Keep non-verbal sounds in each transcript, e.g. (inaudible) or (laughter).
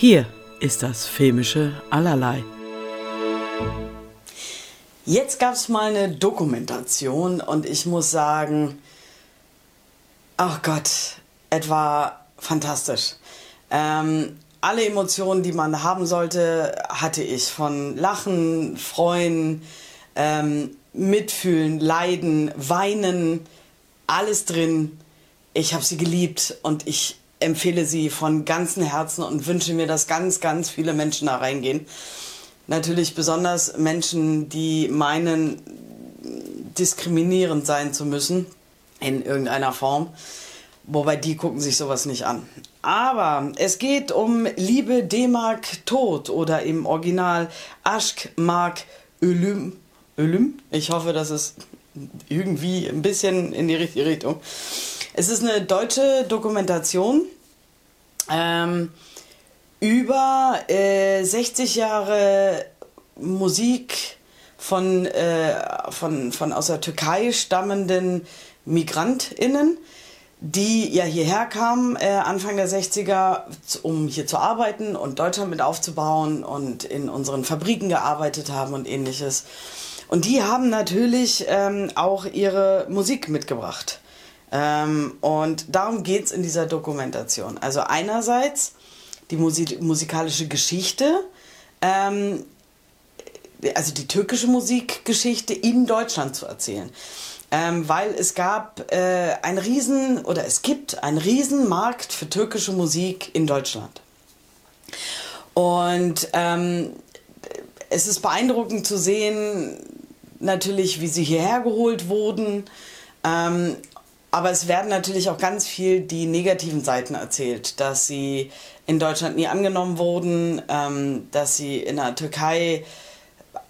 Hier ist das filmische Allerlei. Jetzt gab es mal eine Dokumentation und ich muss sagen, ach Gott, etwa fantastisch. Ähm, alle Emotionen, die man haben sollte, hatte ich. Von Lachen, Freuen, ähm, Mitfühlen, Leiden, Weinen, alles drin. Ich habe sie geliebt und ich empfehle sie von ganzem Herzen und wünsche mir, dass ganz, ganz viele Menschen da reingehen. Natürlich besonders Menschen, die meinen, diskriminierend sein zu müssen in irgendeiner Form. Wobei die gucken sich sowas nicht an. Aber es geht um Liebe D-Mark Tod oder im Original Aschk Mark Ölüm. Ölüm? Ich hoffe, das ist irgendwie ein bisschen in die richtige Richtung. Es ist eine deutsche Dokumentation ähm, über äh, 60 Jahre Musik von, äh, von, von aus der Türkei stammenden MigrantInnen die ja hierher kamen äh, Anfang der 60er, um hier zu arbeiten und Deutschland mit aufzubauen und in unseren Fabriken gearbeitet haben und ähnliches. Und die haben natürlich ähm, auch ihre Musik mitgebracht. Ähm, und darum geht es in dieser Dokumentation. Also einerseits die Musik musikalische Geschichte, ähm, also die türkische Musikgeschichte in Deutschland zu erzählen ähm, weil es gab äh, ein Riesen oder es gibt einen Riesenmarkt für türkische Musik in Deutschland. Und ähm, es ist beeindruckend zu sehen, natürlich, wie sie hierher geholt wurden. Ähm, aber es werden natürlich auch ganz viel die negativen Seiten erzählt, dass sie in Deutschland nie angenommen wurden, ähm, dass sie in der Türkei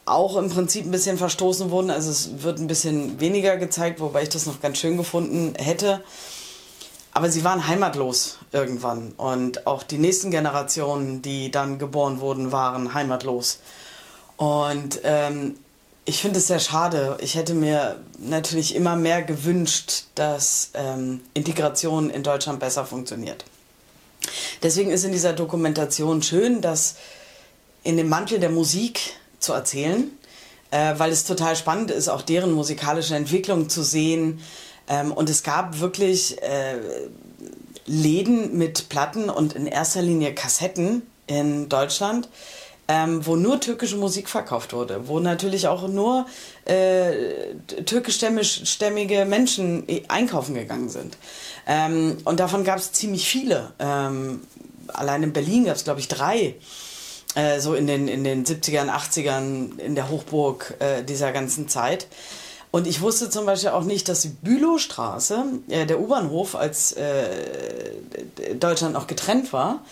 auch im Prinzip ein bisschen verstoßen wurden. Also es wird ein bisschen weniger gezeigt, wobei ich das noch ganz schön gefunden hätte. Aber sie waren heimatlos irgendwann. Und auch die nächsten Generationen, die dann geboren wurden, waren heimatlos. Und ähm, ich finde es sehr schade. Ich hätte mir natürlich immer mehr gewünscht, dass ähm, Integration in Deutschland besser funktioniert. Deswegen ist in dieser Dokumentation schön, dass in dem Mantel der Musik zu erzählen, äh, weil es total spannend ist, auch deren musikalische Entwicklung zu sehen. Ähm, und es gab wirklich äh, Läden mit Platten und in erster Linie Kassetten in Deutschland, ähm, wo nur türkische Musik verkauft wurde, wo natürlich auch nur äh, türkischstämmige Menschen einkaufen gegangen sind. Ähm, und davon gab es ziemlich viele. Ähm, allein in Berlin gab es, glaube ich, drei äh, so in den, in den 70ern, 80ern in der Hochburg äh, dieser ganzen Zeit. Und ich wusste zum Beispiel auch nicht, dass die Bülowstraße, äh, der U-Bahnhof, als äh, Deutschland noch getrennt war,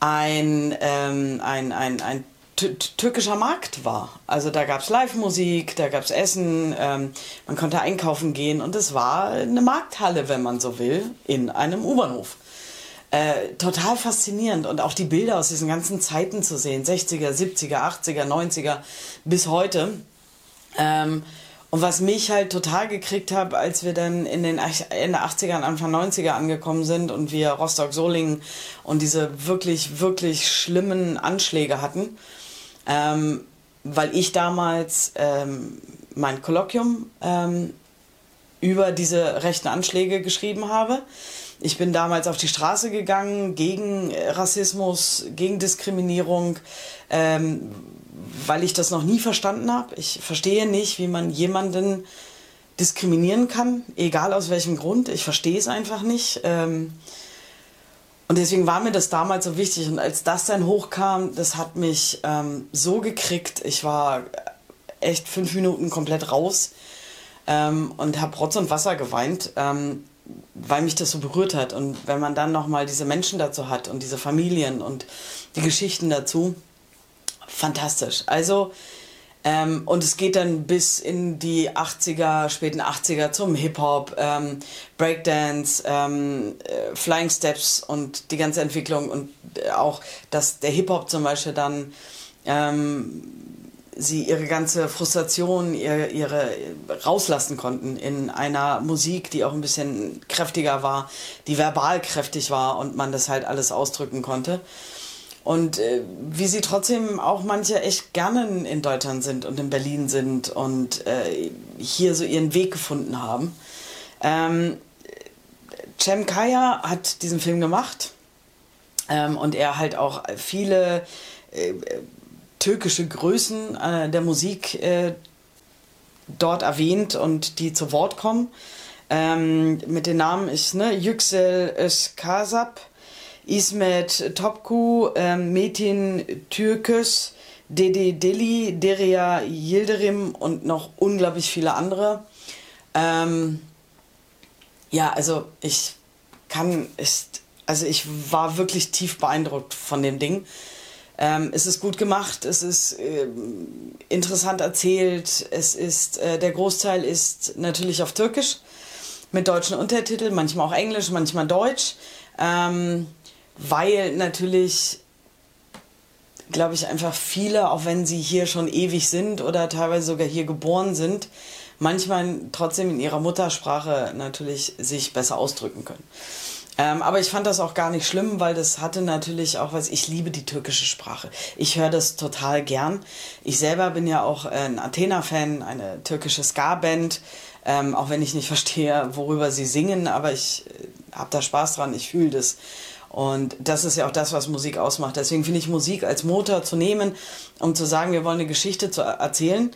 ein, ähm, ein, ein, ein türkischer Markt war. Also da gab es Live-Musik, da gab es Essen, ähm, man konnte einkaufen gehen und es war eine Markthalle, wenn man so will, in einem U-Bahnhof. Äh, total faszinierend und auch die Bilder aus diesen ganzen Zeiten zu sehen, 60er, 70er, 80er, 90er bis heute. Ähm, und was mich halt total gekriegt hat, als wir dann in den Ende 80er, Anfang 90er angekommen sind und wir Rostock-Solingen und diese wirklich, wirklich schlimmen Anschläge hatten, ähm, weil ich damals ähm, mein Kolloquium ähm, über diese rechten Anschläge geschrieben habe. Ich bin damals auf die Straße gegangen gegen Rassismus, gegen Diskriminierung, ähm, weil ich das noch nie verstanden habe. Ich verstehe nicht, wie man jemanden diskriminieren kann, egal aus welchem Grund. Ich verstehe es einfach nicht. Ähm, und deswegen war mir das damals so wichtig. Und als das dann hochkam, das hat mich ähm, so gekriegt. Ich war echt fünf Minuten komplett raus ähm, und habe Rotz und Wasser geweint. Ähm, weil mich das so berührt hat. Und wenn man dann nochmal diese Menschen dazu hat und diese Familien und die Geschichten dazu, fantastisch. Also, ähm, und es geht dann bis in die 80er, späten 80er zum Hip-Hop, ähm, Breakdance, ähm, äh, Flying Steps und die ganze Entwicklung und äh, auch, dass der Hip-Hop zum Beispiel dann ähm, sie ihre ganze Frustration, ihre, ihre rauslassen konnten in einer Musik, die auch ein bisschen kräftiger war, die verbal kräftig war und man das halt alles ausdrücken konnte. und äh, wie sie trotzdem auch manche echt gerne in Deutschland sind und in Berlin sind und äh, hier so ihren Weg gefunden haben. Ähm, Cem Kaya hat diesen Film gemacht ähm, und er halt auch viele äh, türkische Größen äh, der Musik äh, dort erwähnt und die zu Wort kommen. Ähm, mit den Namen ist ne, Yüksel Özkasap, İsmet Topku, ähm, Metin Türkes, Dede Deli, Deria Yildirim und noch unglaublich viele andere. Ähm, ja, also ich kann, ist, also ich war wirklich tief beeindruckt von dem Ding. Ähm, es ist gut gemacht, es ist äh, interessant erzählt, es ist, äh, der Großteil ist natürlich auf Türkisch mit deutschen Untertiteln, manchmal auch Englisch, manchmal Deutsch, ähm, weil natürlich, glaube ich, einfach viele, auch wenn sie hier schon ewig sind oder teilweise sogar hier geboren sind, manchmal trotzdem in ihrer Muttersprache natürlich sich besser ausdrücken können. Ähm, aber ich fand das auch gar nicht schlimm, weil das hatte natürlich auch was. Ich liebe die türkische Sprache. Ich höre das total gern. Ich selber bin ja auch ein Athena-Fan, eine türkische Ska-Band. Ähm, auch wenn ich nicht (laughs) verstehe, worüber sie singen, aber ich äh, habe da Spaß dran, ich fühle das. Und das ist ja auch das, was Musik ausmacht. Deswegen finde ich Musik als Motor zu nehmen, um zu sagen, wir wollen eine Geschichte zu erzählen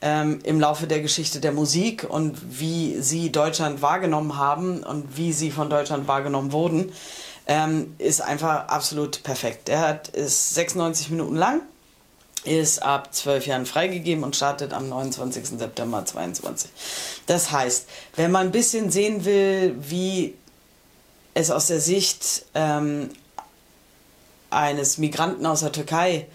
ähm, im Laufe der Geschichte der Musik und wie sie Deutschland wahrgenommen haben und wie sie von Deutschland wahrgenommen wurden, ähm, ist einfach absolut perfekt. Er hat, ist 96 Minuten lang, ist ab 12 Jahren freigegeben und startet am 29. September 2022. Das heißt, wenn man ein bisschen sehen will, wie es aus der Sicht ähm, eines Migranten aus der Türkei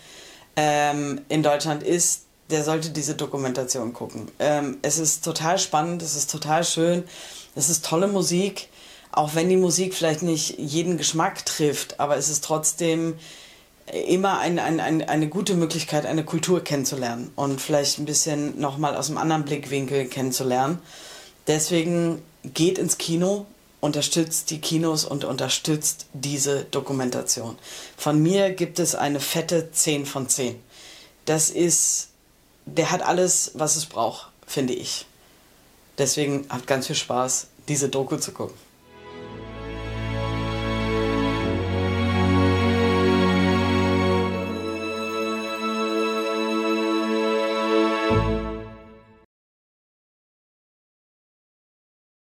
ähm, in Deutschland ist, der sollte diese Dokumentation gucken. Ähm, es ist total spannend, es ist total schön, es ist tolle Musik, auch wenn die Musik vielleicht nicht jeden Geschmack trifft, aber es ist trotzdem immer ein, ein, ein, eine gute Möglichkeit, eine Kultur kennenzulernen und vielleicht ein bisschen nochmal aus einem anderen Blickwinkel kennenzulernen. Deswegen geht ins Kino, unterstützt die Kinos und unterstützt diese Dokumentation. Von mir gibt es eine fette 10 von 10. Das ist der hat alles, was es braucht, finde ich. Deswegen hat ganz viel Spaß, diese Doku zu gucken.